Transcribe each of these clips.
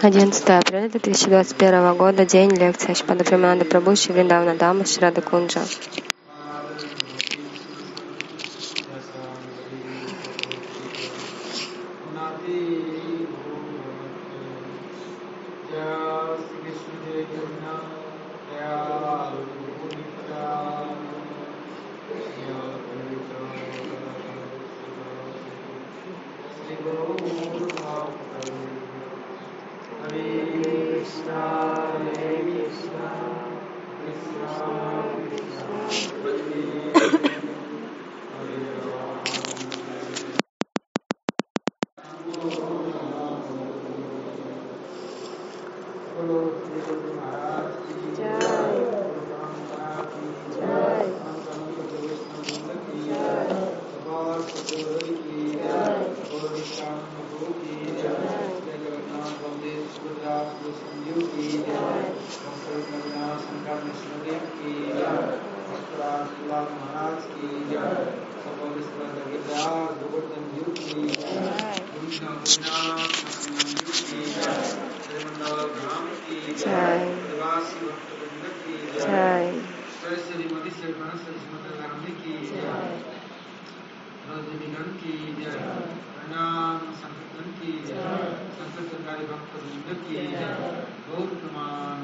11 апреля 2021 года, день лекции Ашпада Примананда Прабhu Шивриндавна Дама Шрада Кунджа. हरिभक्त की गौर प्रमाण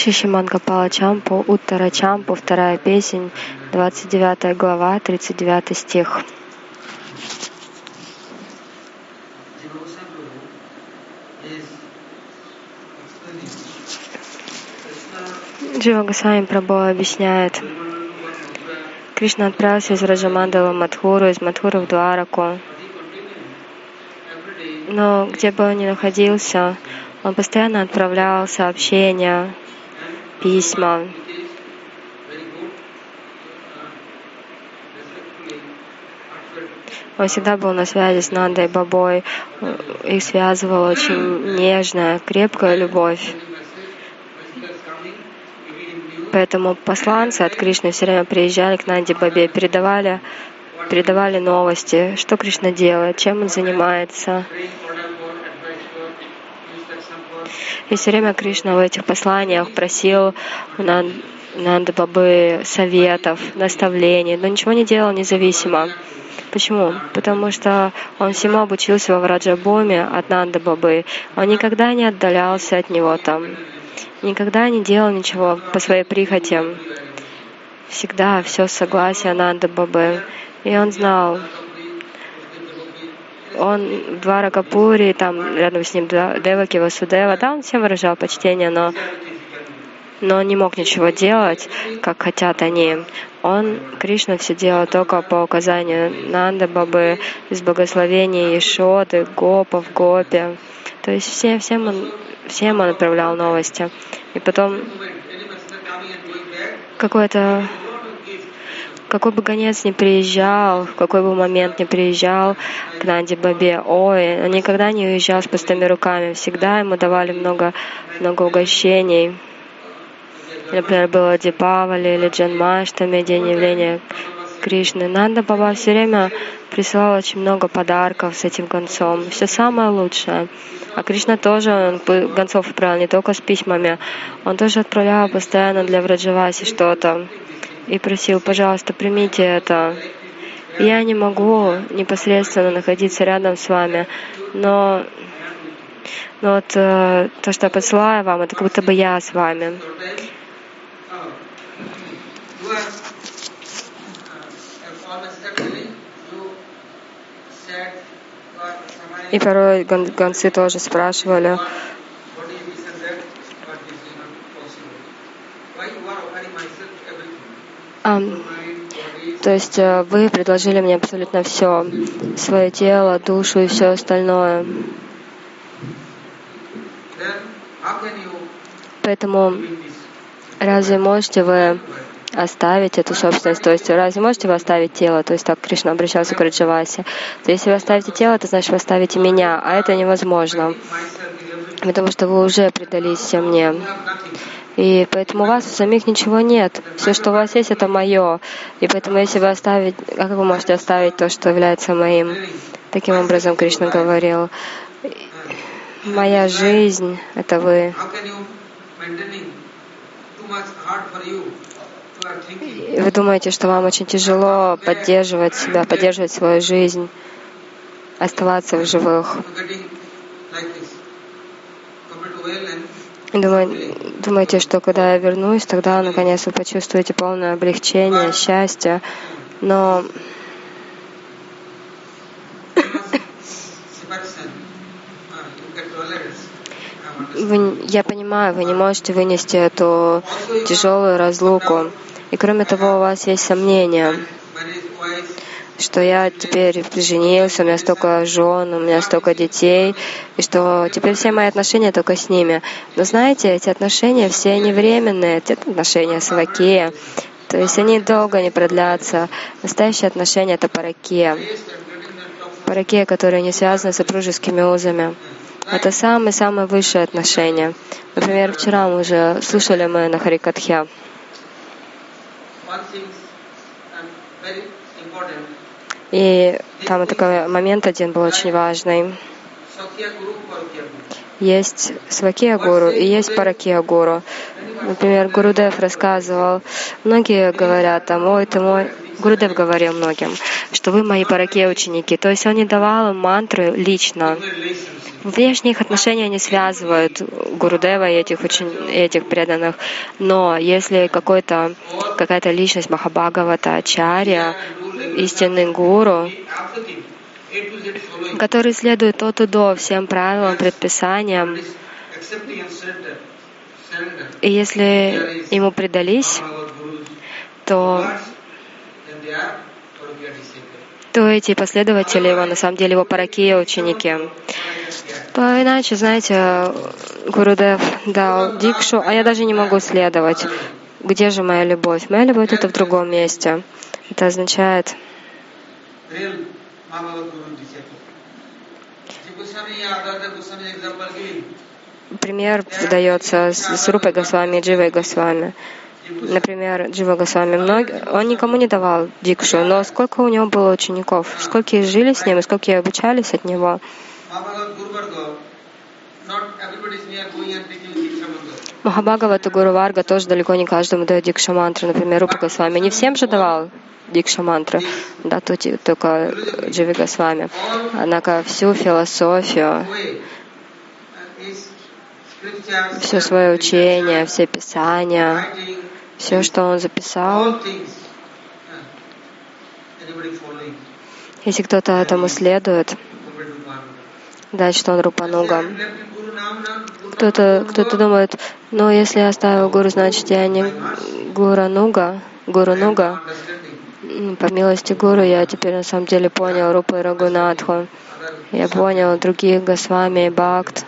Шишиман Гапала Чампу, Уттара Чампу, вторая песень, 29 глава, 39 стих. Джива Госвами Прабhu объясняет, Кришна отправился из Раджамандала в Мадхуру, из Мадхуры в Двараку. Но где бы он ни находился, он постоянно отправлял сообщения, письма. Он всегда был на связи с Нандой Бабой. Их связывала очень нежная, крепкая любовь. Поэтому посланцы от Кришны все время приезжали к Нанде Бабе, передавали, передавали новости, что Кришна делает, чем он занимается. И все время Кришна в этих посланиях просил Нанды Бабы советов, наставлений, но ничего не делал независимо. Почему? Потому что он всему обучился во Враджабоме от Нанды Бабы. Он никогда не отдалялся от него там, никогда не делал ничего по своей прихоти. Всегда все согласие Нанды Бабы. И он знал, он в Дваракапуре, там рядом с ним Деваки Васудева, да, он всем выражал почтение, но но он не мог ничего делать, как хотят они. Он, Кришна, все делал только по указанию Нанда Бабы, из благословения Ешоды, Гопов, Гопи. То есть все, всем, он, всем он отправлял новости. И потом какое-то какой бы гонец ни приезжал, в какой бы момент ни приезжал к Нанди Бабе, ой, он никогда не уезжал с пустыми руками, всегда ему давали много, много угощений. Например, было Дипавали или Джанмаштами, день явления Кришны. Нанда Баба все время присылал очень много подарков с этим концом. Все самое лучшее. А Кришна тоже он гонцов отправлял не только с письмами. Он тоже отправлял постоянно для Враджаваси что-то. И просил, пожалуйста, примите это. Я не могу непосредственно находиться рядом с вами, но, но вот э, то, что я посылаю вам, это как будто бы я с вами. И порой гон гонцы тоже спрашивали, то есть э, вы предложили мне абсолютно все, свое тело, душу и все остальное. Поэтому разве можете вы оставить эту собственность, то есть разве можете вы оставить тело, то есть так Кришна обращался к Раджавасе, то если вы оставите тело, то значит вы оставите меня, а это невозможно, потому что вы уже предались мне. И поэтому у вас у самих ничего нет. Все, что у вас есть, это мое. И поэтому, если вы оставить, как вы можете оставить то, что является моим? Таким образом, Кришна говорил, моя жизнь — это вы. Вы думаете, что вам очень тяжело поддерживать себя, поддерживать свою жизнь, оставаться в живых. Думаете, что когда я вернусь, тогда наконец вы почувствуете полное облегчение, счастье. Но вы, я понимаю, вы не можете вынести эту тяжелую разлуку. И кроме того, у вас есть сомнения что я теперь женился, у меня столько жен, у меня столько детей, и что теперь все мои отношения только с ними. Но знаете, эти отношения все они временные, эти отношения свакия, то есть они долго не продлятся. Настоящие отношения — это паракия. Паракия, которые не связаны с супружескими узами. Это самые-самые высшие отношения. Например, вчера мы уже слушали мы на Харикатхе. И там такой момент один был очень важный. Есть Свакия Гуру и есть Паракия Гуру. Например, Гурудев рассказывал, многие говорят там, ой, ты мой, Гурудев говорил многим, что вы мои паракия ученики. То есть он не давал им мантры лично. Внешние их отношения не связывают Гурудева и этих, учен... этих преданных. Но если какой-то, какая-то личность Махабхагавата, Ачарья, истинный гуру, который следует от и до всем правилам, предписаниям, и если ему предались, то, то эти последователи его, на самом деле, его паракия ученики. То иначе, знаете, Гурудев дал дикшу, а я даже не могу следовать. Где же моя любовь? Моя любовь — это в другом месте. Это означает, пример дается с Рупой Госвами и Дживой Госвами. Например, Джива Госвами, мног... он никому не давал дикшу, но сколько у него было учеников, сколько жили с ним, и сколько обучались от него. Махабхагавата Гуру Варга тоже далеко не каждому дает дикша мантру. Например, Рупа Госвами не всем же давал дикша мантры, да, только Дживи Госвами. Однако всю философию, все свое учение, все писания, все, что он записал, если кто-то этому следует, значит он Рупануга. Кто-то кто думает, но если я оставил гуру, значит я не Гурануга, Гурунуга. По милости Гуру я теперь на самом деле понял Рупу и Рагунатху. Я понял других Госвами Бхакт,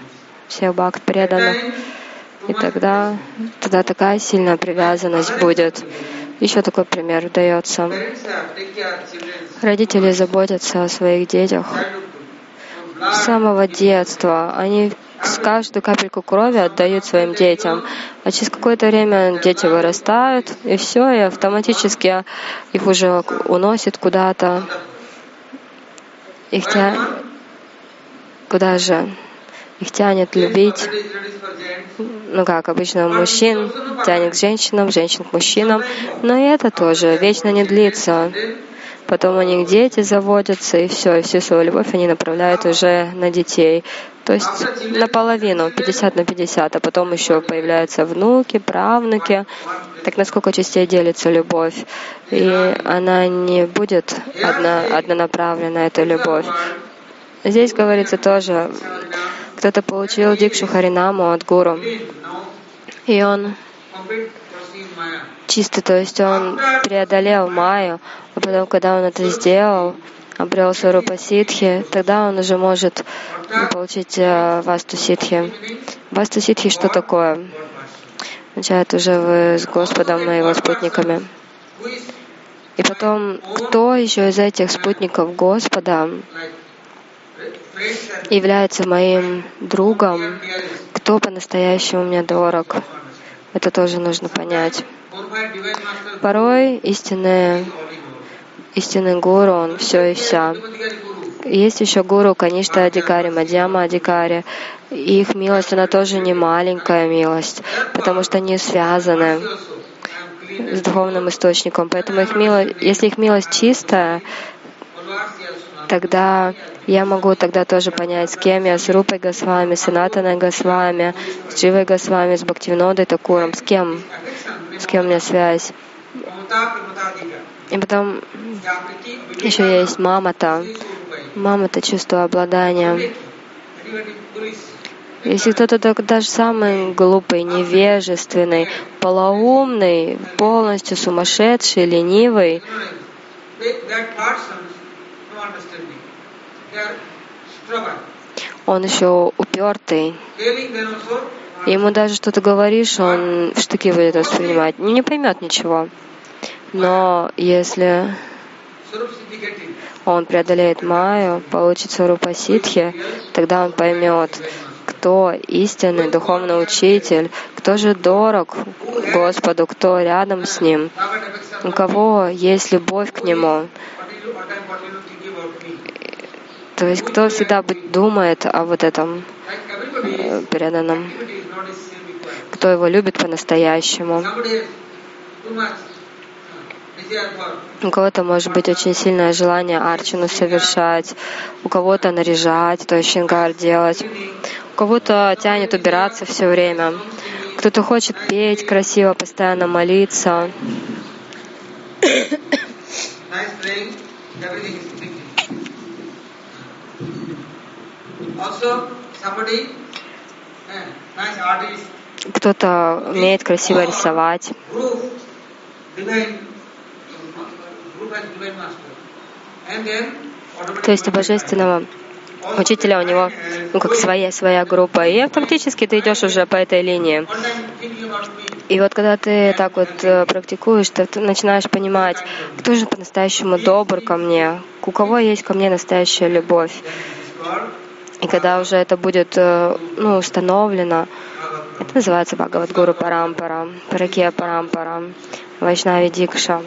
всех Бхакт преданных. И тогда, тогда такая сильная привязанность будет. Еще такой пример дается. Родители заботятся о своих детях с самого детства. Они с каждую капельку крови отдают своим детям. А через какое-то время дети вырастают, и все, и автоматически их уже уносит куда-то. Их тя... Куда же? Их тянет любить. Ну как обычно мужчин тянет к женщинам, женщин к мужчинам. Но и это тоже вечно не длится. Потом у них дети заводятся, и все, и всю свою любовь они направляют уже на детей. То есть наполовину, 50 на 50, а потом еще появляются внуки, правнуки. Так насколько частей делится любовь? И она не будет одна, однонаправленная, эта любовь. Здесь говорится тоже, кто-то получил дикшу Харинаму от гуру, и он чисто, то есть он преодолел Майю, а потом, когда он это сделал, обрел Сварупа Ситхи, тогда он уже может получить э, Васту Ситхи. Васту Ситхи что такое? Означает уже вы с Господом и его спутниками. И потом, кто еще из этих спутников Господа является моим другом, кто по-настоящему мне дорог? Это тоже нужно понять. Порой истинный, истинный гуру, он все и вся. Есть еще гуру Каништа Адикари, Мадьяма Адикари. их милость, она тоже не маленькая милость, потому что они связаны с духовным источником. Поэтому их милость, если их милость чистая, тогда я могу тогда тоже понять, с кем я, с Рупой Госвами, с Анатаной Госвами, с Дживой Госвами, с Бхактивинодой Такуром, с кем, с кем у меня связь. И потом еще есть мама-то. Мама-то чувство обладания. Если кто-то даже самый глупый, невежественный, полоумный, полностью сумасшедший, ленивый, он еще упертый. Ему даже что-то говоришь, он в штыки будет воспринимать. Не, не поймет ничего. Но если он преодолеет Майю, получит Сварупа Ситхи, тогда он поймет, кто истинный духовный учитель, кто же дорог Господу, кто рядом с Ним, у кого есть любовь к Нему. То есть кто всегда думает о вот этом э, преданном, кто его любит по-настоящему. У кого-то может быть очень сильное желание арчину совершать, у кого-то наряжать, то есть шингар делать, у кого-то тянет убираться все время, кто-то хочет петь красиво, постоянно молиться. Кто-то умеет красиво рисовать. То есть у божественного учителя у него ну, как своя своя группа. И автоматически ты идешь уже по этой линии. И вот когда ты так вот э, практикуешь, ты начинаешь понимать, кто же по-настоящему добр ко мне, у кого есть ко мне настоящая любовь. И когда уже это будет э, ну, установлено, это называется Бхагавадгуру Парампара, Паракия Парампара, Вайшнави Дикша.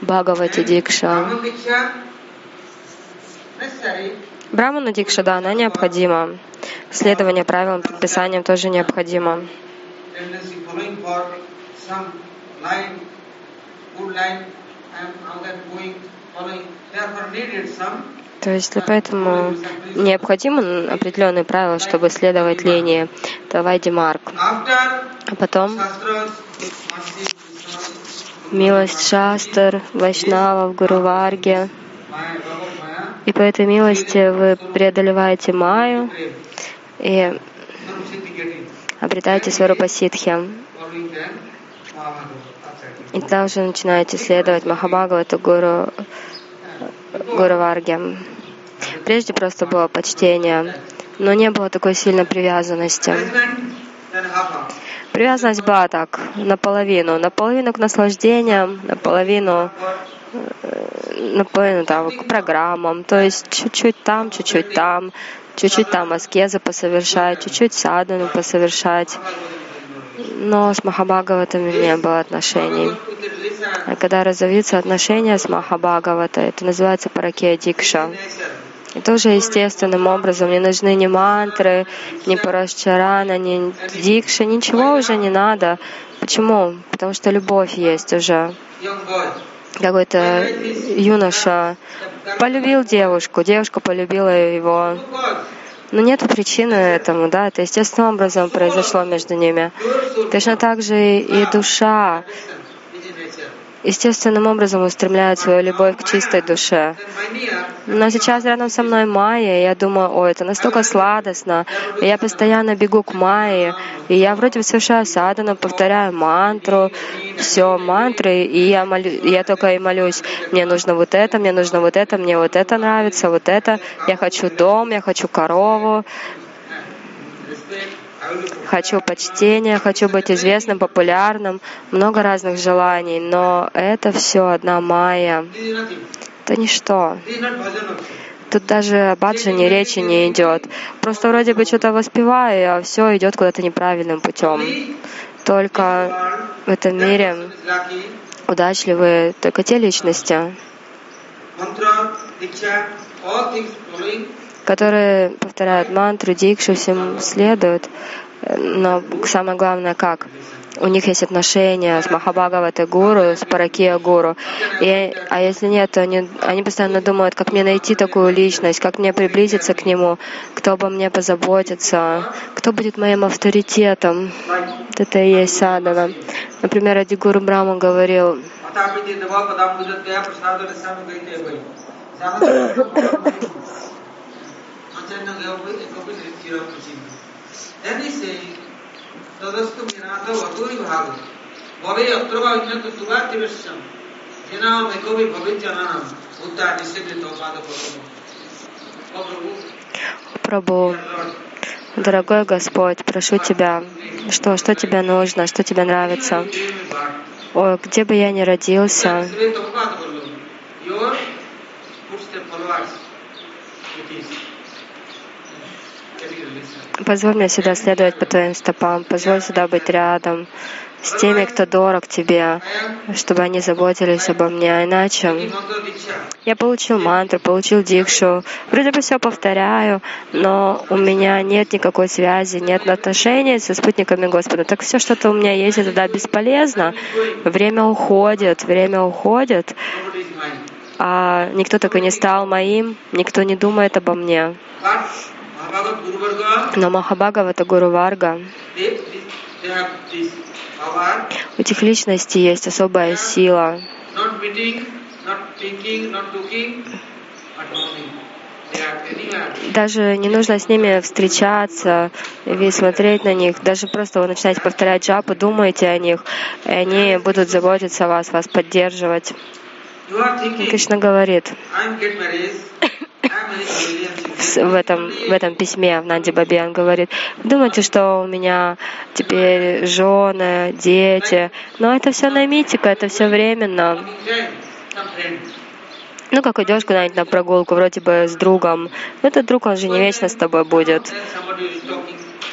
Бхагавати Дикша. Брамана Дикша, да, она необходима. Следование правилам, предписаниям тоже необходимо. То есть поэтому необходимо определенные правила, чтобы следовать линии. Давай, Демарк. А потом милость Шастер, Вайшнава в Гуруварге. И по этой милости вы преодолеваете Майю и обретаете Сварупа Ситхи. И тогда уже начинаете следовать Махабхагавату Гуру, Гуру Варге. Прежде просто было почтение, но не было такой сильной привязанности. Привязанность была так, наполовину. Наполовину к наслаждениям, наполовину ну, там, к программам, то есть чуть-чуть там, чуть-чуть там, чуть-чуть там аскезы посовершать, чуть-чуть садану посовершать. Но с Махабхагаватами не было отношений. А когда разовьются отношения с Махабхагавата, это называется паракея дикша. И тоже естественным образом не нужны ни мантры, ни парашчарана, ни дикша, ничего уже не надо. Почему? Потому что любовь есть уже. Какой-то юноша полюбил девушку, девушка полюбила его. Но нет причины этому, да, это естественным образом произошло между ними. Точно так же и душа естественным образом устремляют свою любовь к чистой душе. Но сейчас рядом со мной Майя, и я думаю, ой, это настолько сладостно. И я постоянно бегу к Майе, и я вроде бы совершаю садану, повторяю мантру, все мантры, и я, молю, я только и молюсь, мне нужно вот это, мне нужно вот это, мне вот это нравится, вот это, я хочу дом, я хочу корову, хочу почтения, хочу быть известным, популярным, много разных желаний, но это все одна майя. Это ничто. Тут даже о баджане речи не идет. Просто вроде бы что-то воспеваю, а все идет куда-то неправильным путем. Только в этом мире удачливые только те личности, которые повторяют мантру, дикшу, всем следуют. Но самое главное, как? У них есть отношения с Махабхагаватой гуру, с Паракия гуру. И, а если нет, то они, они постоянно думают, как мне найти такую личность, как мне приблизиться к нему, кто обо мне позаботится, кто будет моим авторитетом. Это и есть садана. Например, Адигуру Брама говорил, Then he says, Tadastu Minata Vaturi Bhaga, Bhave Atrava Vinyata Tuvartivasyam, Jinam Ekovi Bhavityananam, Buddha Disciplina Pada Прабху, дорогой Господь, прошу Тебя, что, что Тебе нужно, что Тебе нравится. О, где бы я ни родился, Позволь мне всегда следовать по Твоим стопам, позволь всегда быть рядом с теми, кто дорог Тебе, чтобы они заботились обо мне. А иначе я получил мантру, получил дикшу, вроде бы все повторяю, но у меня нет никакой связи, нет отношений со спутниками Господа. Так все, что-то у меня есть, это да, бесполезно. Время уходит, время уходит, а никто так и не стал моим, никто не думает обо мне. Но Махабхагавата Гуру Варга, у этих личностей есть особая сила. Даже не нужно с ними встречаться и смотреть на них. Даже просто вы начинаете повторять джапу, думаете о них, и они будут заботиться о вас, вас поддерживать. Кришна говорит, в этом, в этом письме в Нанди Бабе он говорит, думаете, что у меня теперь жены, дети, но это все намитика, это все временно. Ну, как идешь куда-нибудь на прогулку, вроде бы с другом, этот друг, он же не вечно с тобой будет.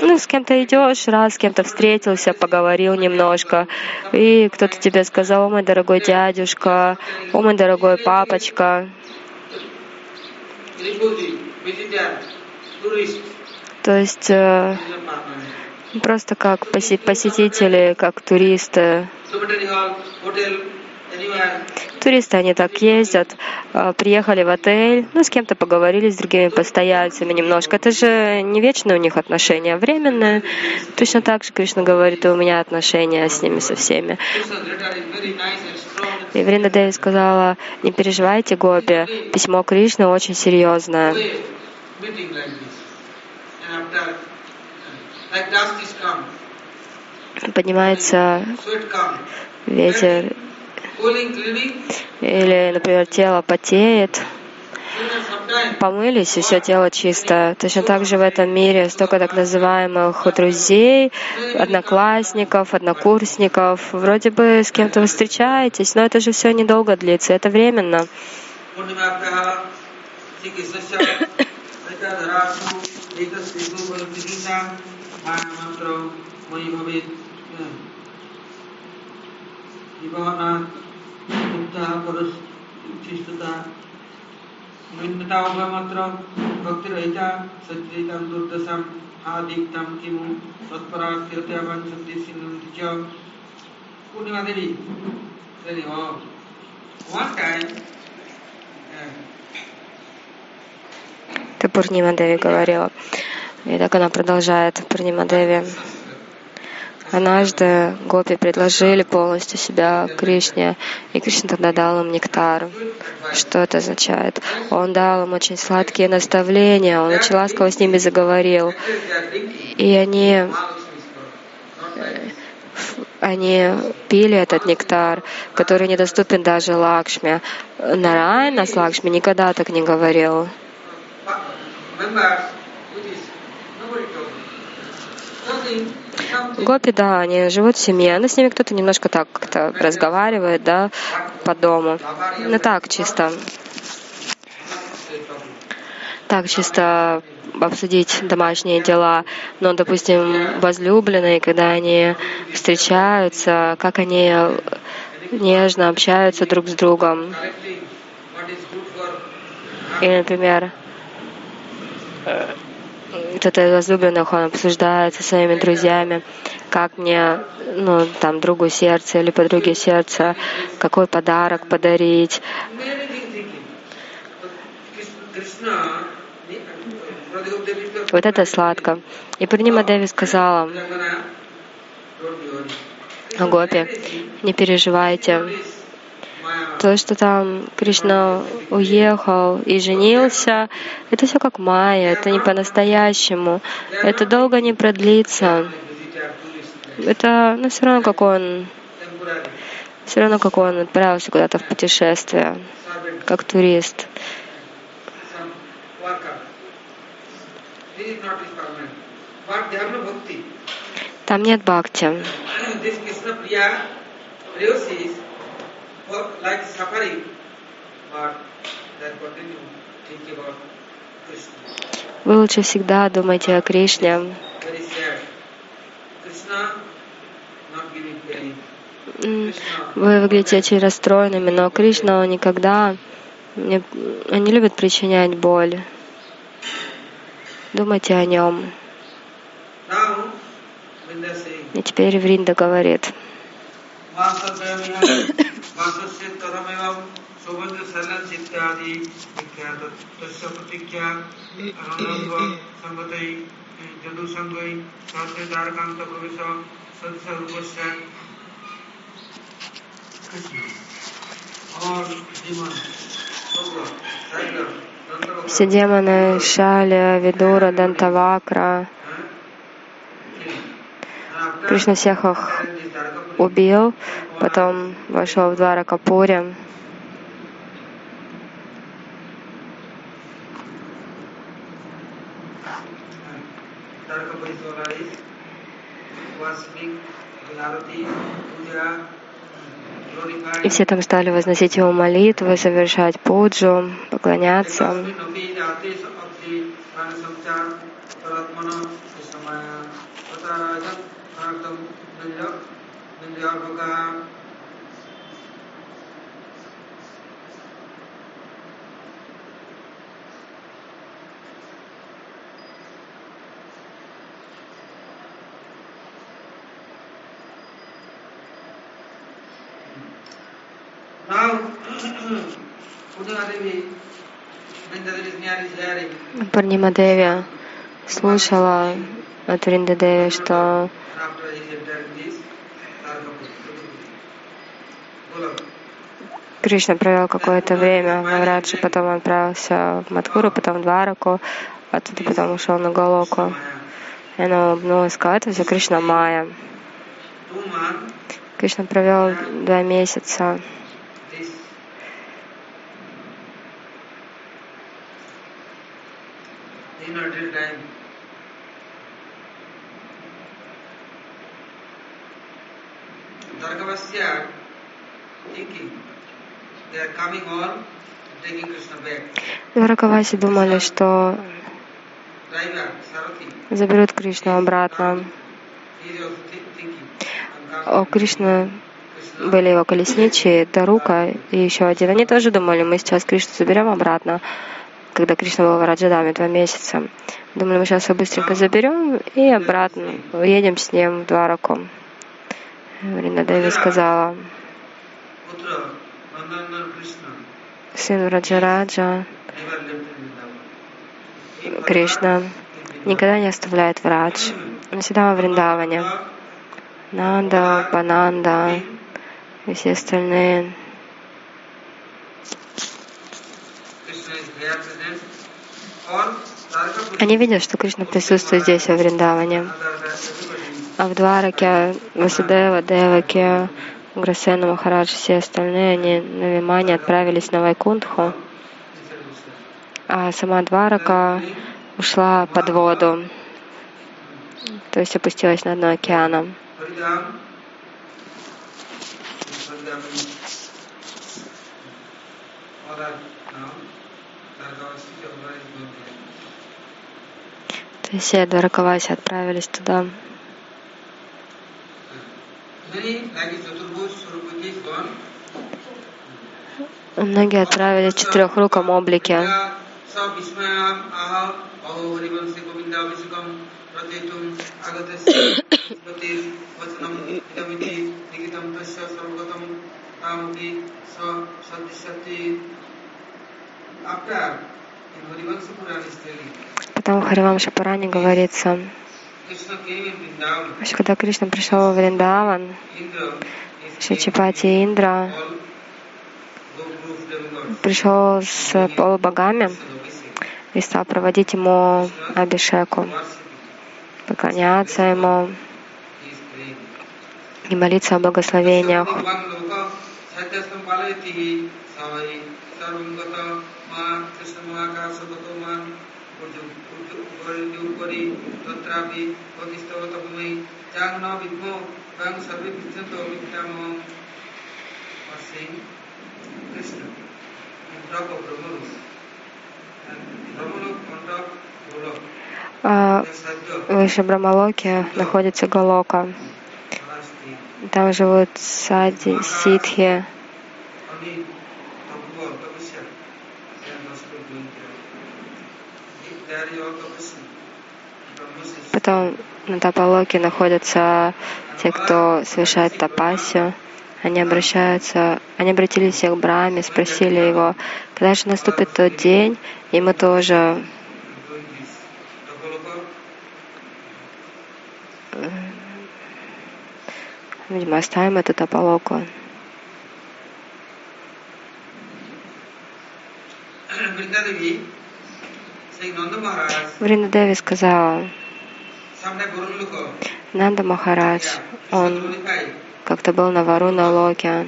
Ну, с кем-то идешь, раз с кем-то встретился, поговорил немножко, и кто-то тебе сказал, о мой дорогой дядюшка, о мой дорогой папочка, то есть э, просто как посетители, как туристы. Туристы, они так ездят, э, приехали в отель, ну, с кем-то поговорили, с другими постояльцами немножко. Это же не вечные у них отношения, а временные. Точно так же Кришна говорит, у меня отношения с ними, со всеми. И Вринда Деви сказала, не переживайте, Гоби, письмо Кришны очень серьезное. Поднимается ветер, или, например, тело потеет, помылись, и все тело чисто. Точно так же в этом мире столько так называемых друзей, одноклассников, однокурсников. Вроде бы с кем-то вы встречаетесь, но это же все недолго длится, это временно. निन्नतावगमत्र भक्तिरहिता सच्चरितं दुर्दशम् आदिक्तं किमु तत्पराकृत्यावान् सन्ति सिन्नन्ति च पूर्णिमा देवी really oh one time Это Пурнима Деви говорила. И так она продолжает, Пурнима Деви. Однажды гопи предложили полностью себя Кришне, и Кришна тогда дал им нектар. Что это означает? Он дал им очень сладкие наставления, он очень ласково с ними заговорил. И они они пили этот нектар, который недоступен даже Лакшме. Нарайна с Лакшми никогда так не говорил. Гопи, да, они живут в семье, но с ними кто-то немножко так как-то разговаривает, да, по дому. Ну так, чисто. Так, чисто обсудить домашние дела. Но, допустим, возлюбленные, когда они встречаются, как они нежно общаются друг с другом. И, например, кто-то из возлюбленных, он обсуждает со своими друзьями, как мне, ну, там, другу сердца или подруге сердца, какой подарок подарить. Вот это сладко. И Пурнима Деви сказала, Гопи, не переживайте, то, что там Кришна уехал и женился, это все как майя, это не по-настоящему. Это долго не продлится. Это, ну, все равно, как он, все равно, как он отправился куда-то в путешествие, как турист. Там нет бхакти like suffering, but continue thinking about Вы лучше всегда думайте о Кришне. Вы выглядите очень расстроенными, но Кришна он никогда не, он не любит причинять боль. Думайте о нем. И теперь Вринда говорит. वासस्येत्तरमेवं सौभद्रशरणचित्यादि विख्यात तस्य प्रतिज्ञा अनन्व संगतै जदुसङ्गै सहस्रे तारकान्तप्रवेश सत्स्वरूपस्य Все демоны Шали, Видура, Дантавакра, Кришна всех их убил, потом вошел в двора Капури. И все там стали возносить его молитвы, совершать пуджу, поклоняться. Парнима Деви слушала от Вриндадеви, что Кришна провел какое-то время в Авраджи, потом он отправился в Мадхуру, потом в Двараку, оттуда потом ушел на Галоку. И она улыбнулась, сказала, это все Кришна Майя. Кришна провел два месяца in Дваракаваси думали, что заберут Кришну обратно. Кришны Krishna, были его колесничие, Тарука и еще один. Они тоже думали, мы сейчас Кришну заберем обратно, когда Кришна был в Раджадаме два месяца. Думали, мы сейчас его быстренько заберем и обратно уедем с ним в Двараку. Вринда Деви сказала, Vrindavan. Кришна, никогда не оставляет Врадж. Он всегда во Вриндаване. Нанда, Бананда и все остальные. Они видят, что Кришна присутствует здесь, во Вриндаване. А в Двараке Васудева, Деваки, Грасена Махарадж, все остальные, они на Вимане отправились на Вайкунтху, а сама Дварака ушла под воду, то есть опустилась на дно океана. То есть все Дваракаваси отправились туда. Многие отправили в четырехруком облике. Потом в Харивамша Пуране говорится, когда Кришна пришел во Вриндаван, Шичипати Индра пришел с полубогами и стал проводить ему абишеку, поклоняться ему и молиться о благословениях. उपरि तत्रापि भगिस्तवत भूमि जाग न विद्मो वं सर्वे विद्यन्तो विद्यामो saying Krishna on top of Brahmalok and Brahmalok on top Golok А there's Sadhya выше Брамалоки находится Галока. Parasti Там живут сади, ситхи. only Потом на Тапалоке находятся те, кто совершает тапасию. Они обращаются, они обратились к Браме, спросили его, когда же наступит тот день, и мы тоже. Tapaloka, Видимо, оставим эту Maharaj, Вринда Деви сказала, Нанда Махарадж, он как-то был на Варуна Локе.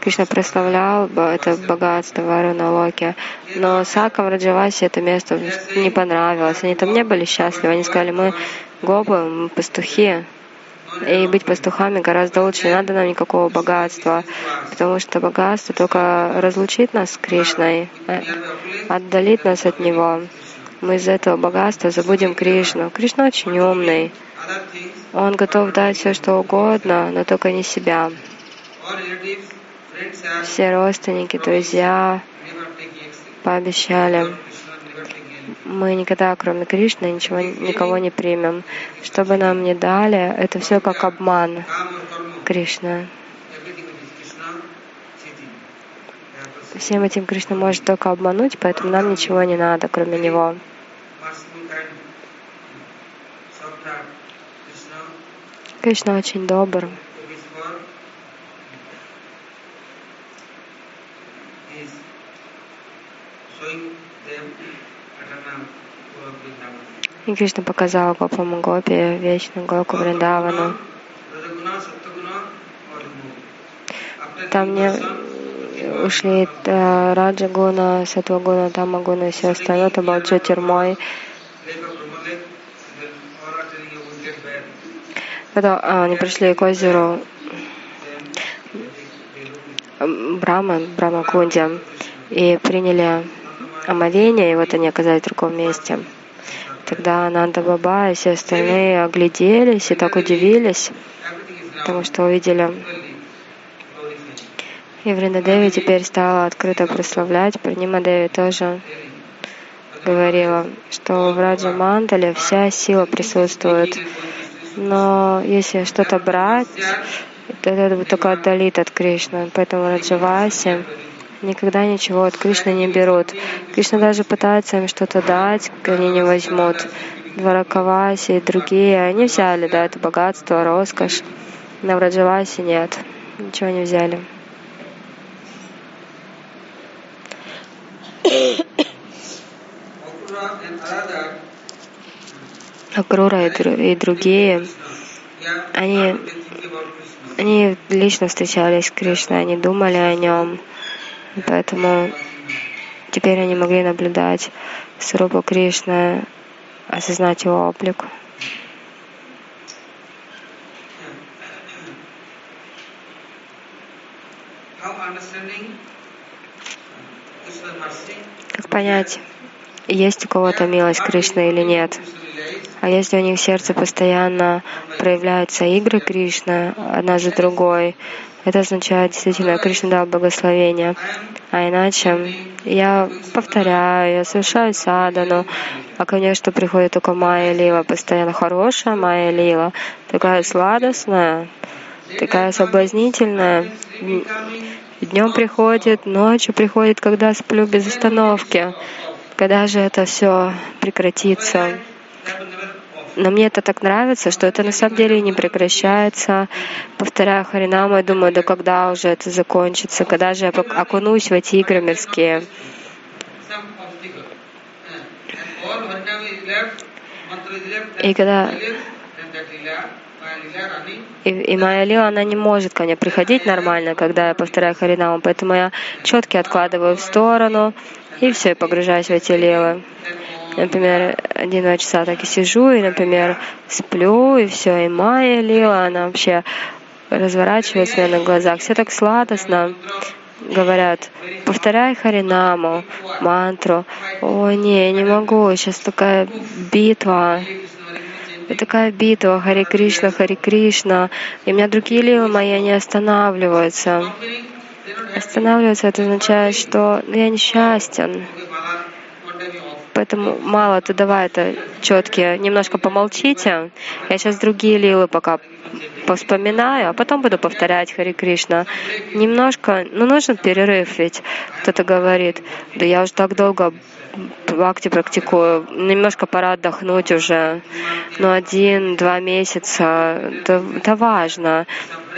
Кришна прославлял это богатство Варуна Локе, но Сакам Раджаваси это место не понравилось. Они там не были счастливы. Они сказали, мы гобы, мы пастухи, и быть пастухами гораздо лучше. Не надо нам никакого богатства, потому что богатство только разлучит нас с Кришной, э, отдалит нас от Него. Мы из-за этого богатства забудем Кришну. Кришна очень умный. Он готов дать все, что угодно, но только не себя. Все родственники, друзья пообещали, мы никогда, кроме Кришны, ничего, никого не примем. Что бы нам ни дали, это все как обман pursuing Всем этим Кришна может только обмануть, поэтому нам ничего не надо, кроме Него. Кришна очень добр. И Кришна показал Гопаму Гопи вечную Гоку Вриндавану. Там не, ушли э, Раджагуна, Сатвагуна, Тамагуна и все остальное. Это был Джотирмой. Когда они пришли к озеру Брахма, Брахма Кунди, и приняли омовение, и вот они оказались в другом месте. Тогда Ананда Баба и все остальные огляделись и так удивились, потому что увидели. И Вриндадеви теперь стала открыто прославлять. Пранима Деви тоже говорила, что в Раджа Мандале вся сила присутствует. Но если что-то брать, то это только отдалит от Кришны. Поэтому Раджаваси никогда ничего от Кришны не берут. Кришна даже пытается им что-то дать, они не возьмут. Дваракаваси и другие, они взяли, да, это богатство, роскошь. На Враджавасе нет, ничего не взяли. Акрура и другие, они, они лично встречались с Кришной, они думали о нем, поэтому теперь они могли наблюдать Срупу Кришны, осознать его облик. Как понять, есть у кого-то милость Кришны или нет? А если у них в сердце постоянно проявляются игры Кришны одна за другой, это означает действительно, Кришна дал благословение. А иначе я повторяю, я совершаю садану, а конечно приходит только Майя Лила, постоянно хорошая Майя Лила, такая сладостная, такая соблазнительная. Днем приходит, ночью приходит, когда сплю без остановки. Когда же это все прекратится? Но мне это так нравится, что это на самом деле не прекращается. Повторяю Харинаму и думаю, да когда уже это закончится, когда же я окунусь в эти игры мирские. И когда и, и моя лила, она не может ко мне приходить нормально, когда я повторяю Харинаму, поэтому я четки откладываю в сторону и все, и погружаюсь в эти лилы например, один-два часа так и сижу, и, например, сплю, и все, и Майя лила, она вообще разворачивается на глазах. Все так сладостно говорят, повторяй Харинаму, мантру. О, не, я не могу, сейчас такая битва. И такая битва, Хари Кришна, Хари Кришна. И у меня другие лилы мои не останавливаются. Останавливаться это означает, что ну, я несчастен. Поэтому мало, ты давай это четкие. Немножко помолчите. Я сейчас другие лилы пока повспоминаю, а потом буду повторять Хари Кришна. Немножко, ну нужен перерыв, ведь кто-то говорит, да я уже так долго бхакти практикую, немножко пора отдохнуть уже, ну один-два месяца, это, это важно.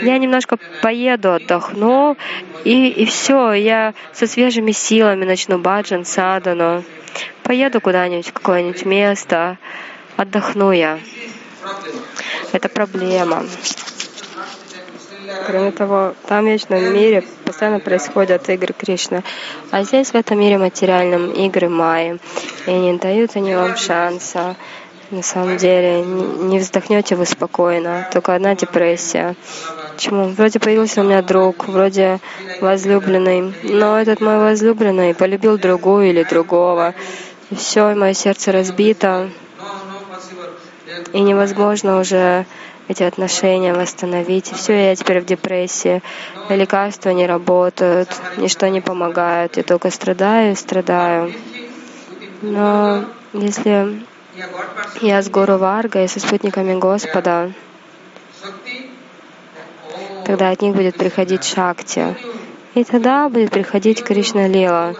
Я немножко поеду, отдохну, и, и все, я со свежими силами начну баджан, садану. Поеду куда-нибудь в какое-нибудь место, отдохну я. Это проблема. Кроме того, там в вечном мире постоянно происходят игры Кришны. А здесь, в этом мире материальном, игры Майи. И не дают они вам шанса. На самом деле, не вздохнете вы спокойно. Только одна депрессия. Почему? Вроде появился у меня друг, вроде возлюбленный, но этот мой возлюбленный полюбил другую или другого. И все, и мое сердце разбито. И невозможно уже эти отношения восстановить. И все, я теперь в депрессии. Лекарства не работают, ничто не помогает. Я только страдаю и страдаю. Но если я с Гуру Варгой, со спутниками Господа, тогда от них будет приходить Шакти. И тогда будет приходить Кришна Лила.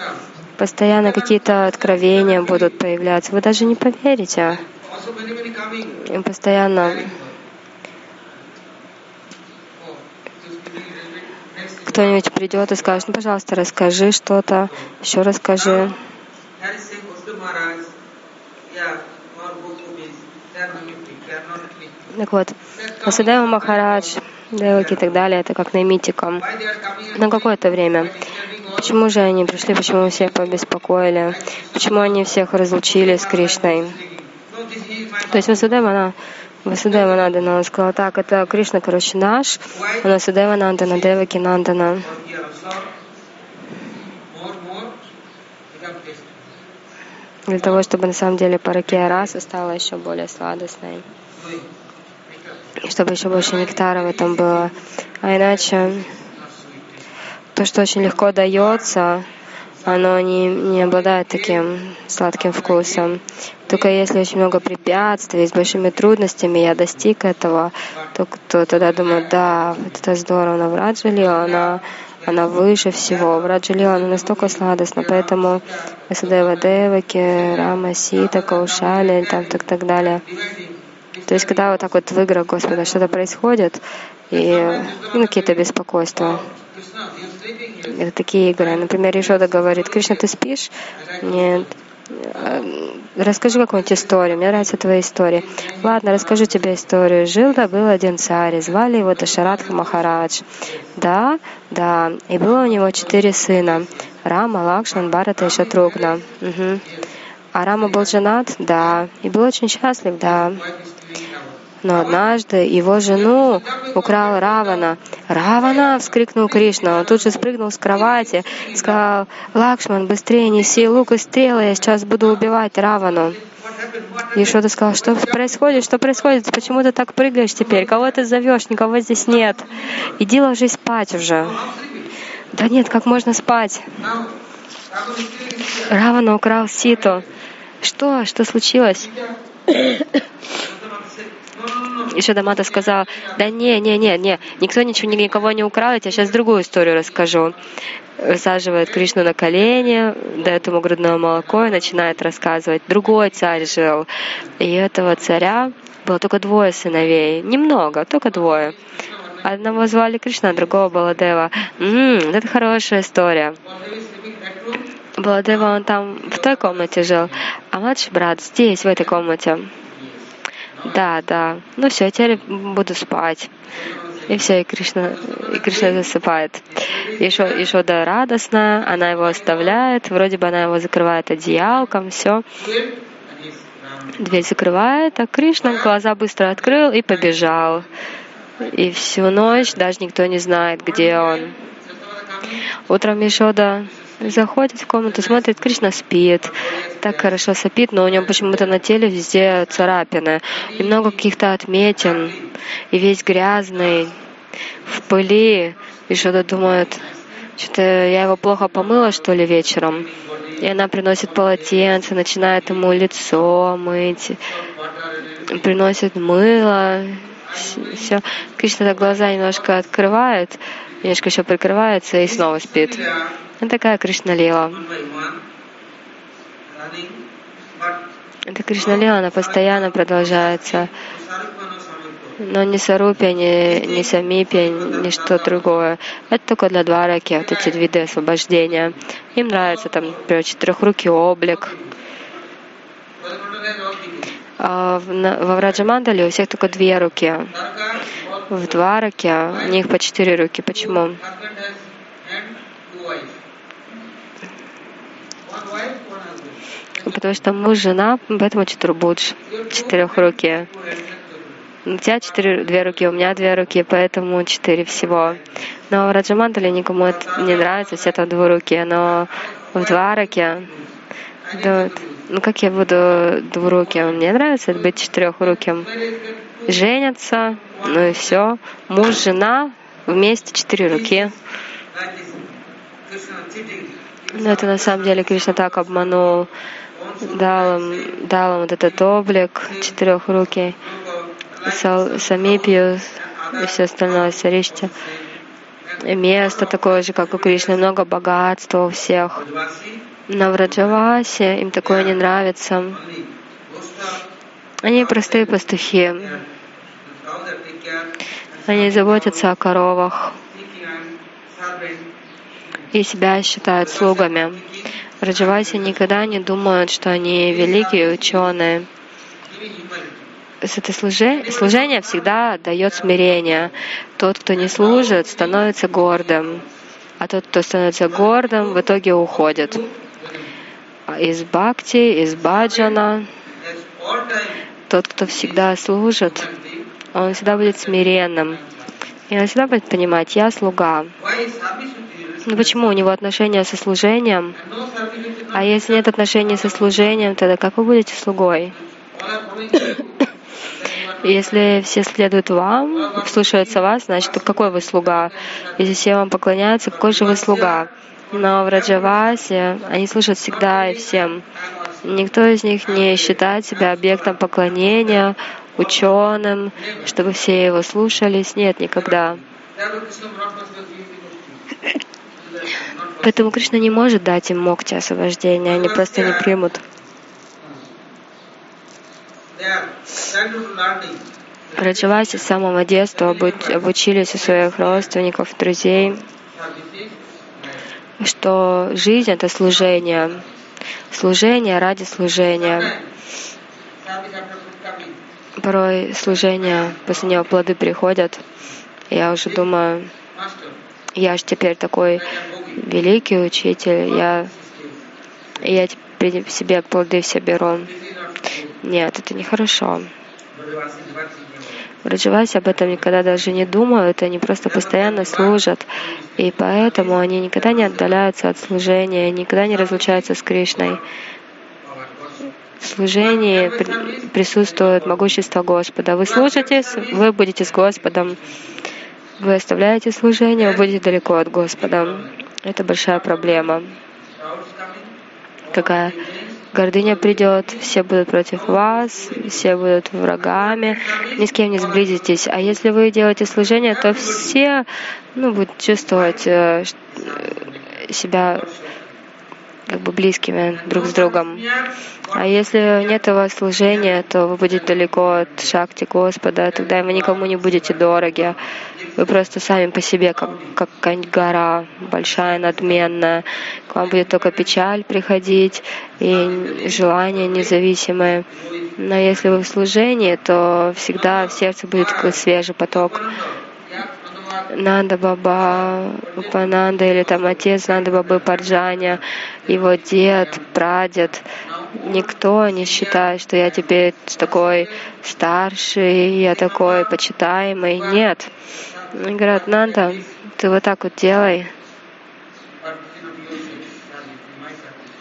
Постоянно какие-то откровения будут появляться. Вы даже не поверите. И постоянно кто-нибудь придет и скажет, ну, пожалуйста, расскажи что-то, еще расскажи. Так вот, Васудева Махарадж, Деваки и так далее, это как наймитикам на какое-то время. Почему же они пришли, почему всех побеспокоили, почему они всех разлучили с Кришной? То есть Васудева, Васудева Нандана, он сказал, так, это Кришна, короче, наш, а Васудева Нандана, Деваки Нандана. Для того, чтобы на самом деле паракия раса стала еще более сладостной. Чтобы еще больше нектара в этом было. А иначе то, что очень легко дается, оно не, не обладает таким сладким вкусом. Только если очень много препятствий, с большими трудностями я достиг этого, то, то тогда думаю, да, вот это здорово, но в Раджалила она, она выше всего. В Раджалила она настолько сладостна, поэтому Васудева Деваки, Рама, Сита, Каушали, там, так, так далее. То есть, когда вот так вот в играх Господа что-то происходит, и ну, какие-то беспокойства, это такие игры. Например, Ишода говорит, Кришна, ты спишь? Нет. Э, расскажи какую-нибудь историю. Мне нравится твоя история. Ладно, расскажу тебе историю. Жил да был один царь, звали его Дашаратха Махарадж. Да, да. И было у него четыре сына. Рама, Лакшман, Барата и Шатругна. Угу. А Рама был женат? Да. И был очень счастлив? Да. Но однажды его жену украл Равана. «Равана!» — вскрикнул Кришна. Он тут же спрыгнул с кровати, сказал, «Лакшман, быстрее неси лук и стрелы, я сейчас буду убивать Равану». Ты сказал, что происходит, что происходит, почему ты так прыгаешь теперь, кого ты зовешь, никого здесь нет. Иди ложись спать уже. Да нет, как можно спать? Равана украл Ситу. Что? Что случилось? Еще Дамата сказал, да не, не, не, не, никто ничего, никого не украл, я тебе сейчас другую историю расскажу. Высаживает Кришну на колени, дает ему грудное молоко и начинает рассказывать. Другой царь жил, и этого царя было только двое сыновей, немного, только двое. Одного звали Кришна, другого Баладева. М-м, это хорошая история. Баладева, он там в той комнате жил, а младший брат здесь, в этой комнате. Да, да. Ну все, теперь буду спать. И все, и Кришна, и Кришна засыпает. Еще да радостная, она его оставляет, вроде бы она его закрывает одеялком, все. Дверь закрывает, а Кришна глаза быстро открыл и побежал. И всю ночь даже никто не знает, где он. Утром Ешода заходит в комнату, смотрит, Кришна спит, так хорошо сопит, но у него почему-то на теле везде царапины, и много каких-то отметин, и весь грязный, в пыли, и что-то думает, что-то я его плохо помыла, что ли, вечером. И она приносит полотенце, начинает ему лицо мыть, приносит мыло, все. Кришна глаза немножко открывает, немножко еще прикрывается и снова спит. Это такая Кришна Лила. Это Кришна Лила, она постоянно продолжается. Но ни Сарупи, ни, ни Самипи, ни что другое. Это только для двараки, вот эти виды освобождения. Им нравится там, например, четырехрукий облик. А во Враджамандале у всех только две руки. В Двараке у них по четыре руки. Почему? Потому что муж, жена, поэтому четырбудж, четырехрукие. У тебя четыре, две руки, у меня две руки, поэтому четыре всего. Но в Раджамандале никому это не нравится, все там двурукие, но в Двараке, да, ну как я буду двуруким? Мне нравится быть четырехруким. Женятся, ну и все. Муж, жена, вместе четыре руки. Но это на самом деле Кришна так обманул, дал им, дал им вот этот облик четырехрукий, самипию и все остальное, саришти. И место такое же, как у Кришны, много богатства у всех. Но в Раджавасе им такое не нравится. Они простые пастухи. Они заботятся о коровах и себя считают слугами. Раджаваси никогда не думают, что они великие ученые. Это служение всегда дает смирение. Тот, кто не служит, становится гордым. А тот, кто становится гордым, в итоге уходит из бхакти, из баджана. Тот, кто всегда служит, он всегда будет смиренным. И он всегда будет понимать, я слуга. Ну почему у него отношения со служением? А если нет отношений со служением, тогда как вы будете слугой? Если все следуют вам, слушаются вас, значит, какой вы слуга? Если все вам поклоняются, какой же вы слуга? Но в Раджавасе они служат всегда и всем. Никто из них не считает себя объектом поклонения, ученым, чтобы все его слушались. Нет, никогда. Поэтому Кришна не может дать им мокти освобождения, они просто не примут. Раджаваси с самого детства обучились у своих родственников, друзей, что жизнь — это служение. Служение ради служения. Порой служение, после него плоды приходят. Я уже думаю, я же теперь такой великий учитель, я, я теперь себе плоды все беру. Нет, это нехорошо. В Раджавасе об этом никогда даже не думают, они просто постоянно служат. И поэтому они никогда не отдаляются от служения, никогда не разлучаются с Кришной. В служении присутствует могущество Господа. Вы служитесь, вы будете с Господом. Вы оставляете служение, вы будете далеко от Господа. Это большая проблема. Какая? гордыня придет, все будут против вас, все будут врагами, ни с кем не сблизитесь. А если вы делаете служение, то все ну, будут чувствовать э, себя как бы близкими друг с другом. А если нет вас служения, то вы будете далеко от шакти Господа, тогда вы никому не будете дороги. Вы просто сами по себе, как, как какая-нибудь гора, большая, надменная. К вам будет только печаль приходить и желания независимые. Но если вы в служении, то всегда в сердце будет свежий поток Нанда Баба, Упананда или там отец Нанда Бабы Парджаня, его дед, прадед. Никто не считает, что я теперь такой старший, я такой почитаемый. Нет. Они говорят, Нанда, ты вот так вот делай.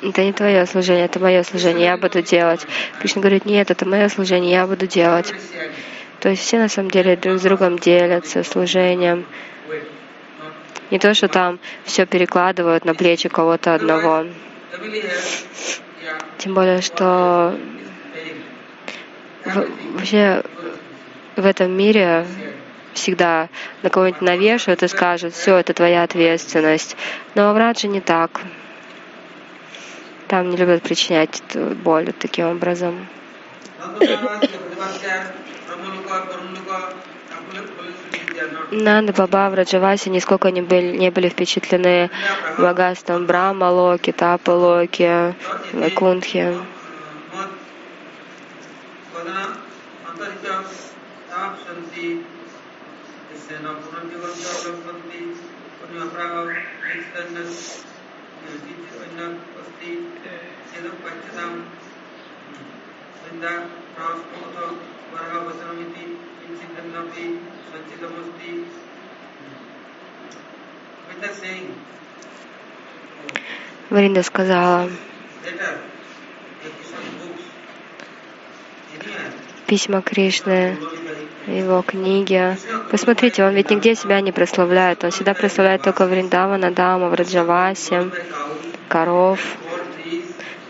Это не твое служение, это мое служение, я буду делать. Кришна говорит, нет, это мое служение, я буду делать. То есть все на самом деле друг с другом делятся служением. Не то, что там все перекладывают на плечи кого-то одного. Тем более, что вообще в этом мире всегда на кого-нибудь навешают и скажут, все, это твоя ответственность. Но в Радже не так. Там не любят причинять боль таким образом. Нанда Баба в Раджавасе нисколько не были, не были впечатлены богатством Брахма Локи, Тапа Локи, Вайкунтхи. Варинда сказала, письма Кришны, его книги. Посмотрите, он ведь нигде себя не прославляет. Он всегда прославляет только Вриндавана, Дама, в Раджавасе, коров,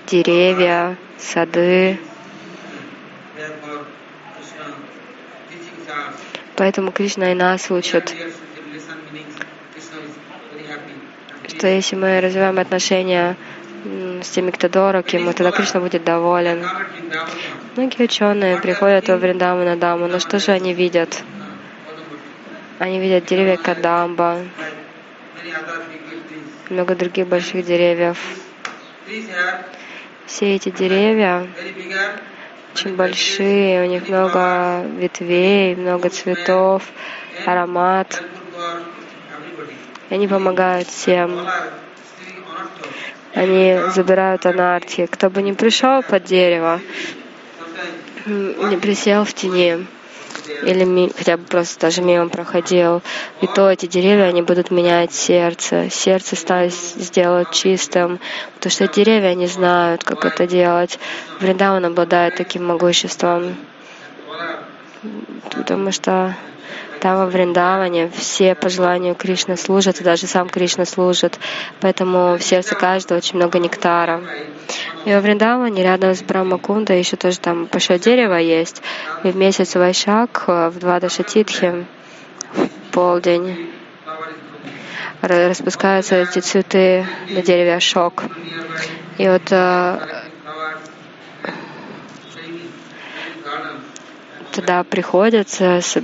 деревья, сады. Поэтому Кришна и нас учит, что если мы развиваем отношения с теми, кто дорог ему, тогда Кришна будет доволен. Многие ученые приходят во Вриндаму Даму, но что же они видят? Они видят деревья Кадамба, много других больших деревьев. Все эти деревья очень большие, у них много ветвей, много цветов, аромат. Они помогают всем. Они забирают анархи. Кто бы ни пришел под дерево, не присел в тени, или хотя бы просто даже мимо проходил, и то эти деревья, они будут менять сердце. Сердце ставить, сделать чистым, потому что деревья, они знают, как это делать. Вриндаван обладает таким могуществом, потому что там во Вриндаване все по желанию Кришны служат, и даже сам Кришна служит. Поэтому в сердце каждого очень много нектара. И во Вриндаване рядом с Брамакунда еще тоже там большое дерево есть. И в месяц Вайшак э, в два Дашатитхи в полдень распускаются эти цветы на дереве Ашок. И вот туда приходят э, с-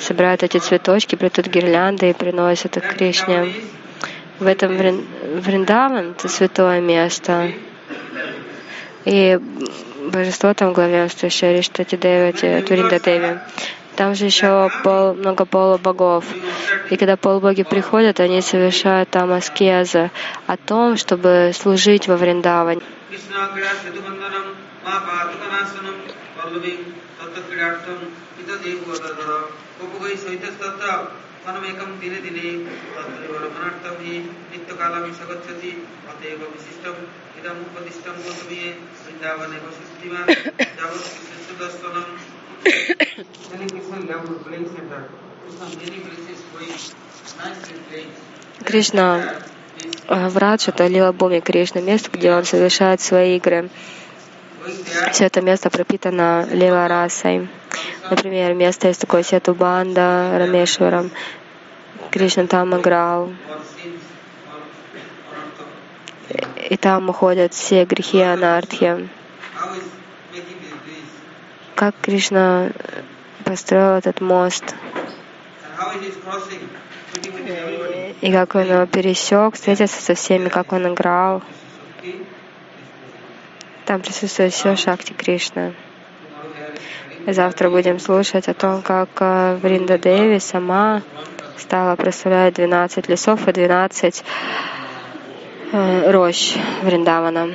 собирают эти цветочки, плетут гирлянды и приносят их Кришне. В этом Врин- Вриндаван — это святое место. И божество там главенствующее, Риштати Деви, Туринда Деви. Там же еще пол, много полубогов. И когда полубоги приходят, они совершают там аскезы о том, чтобы служить во Вриндаване. Tatta Manamekam Dine Dine Tattri Varamanartam Hi Nitya Kalami Sagachati Ateva Visistam Idam Upadistam Gosamiye Vrindavane Vasistima Javat Krishna Sudastanam Many Krishna love playing center. Krishna many places going nicely playing. Кришна э, Врадж — это Лила Буми Кришна, место, где он совершает свои игры. Все это место пропитано Лила. Например, место есть такое Сету Банда, Рамешварам. Кришна там играл. И там уходят все грехи анархи. Как Кришна построил этот мост, и как он его пересек, встретился со всеми, как он играл. Там присутствует все Шакти. И завтра будем слушать о том, как э, Вринда Деви сама стала прославлять 12 лесов и 12 э, рощ Вриндавана.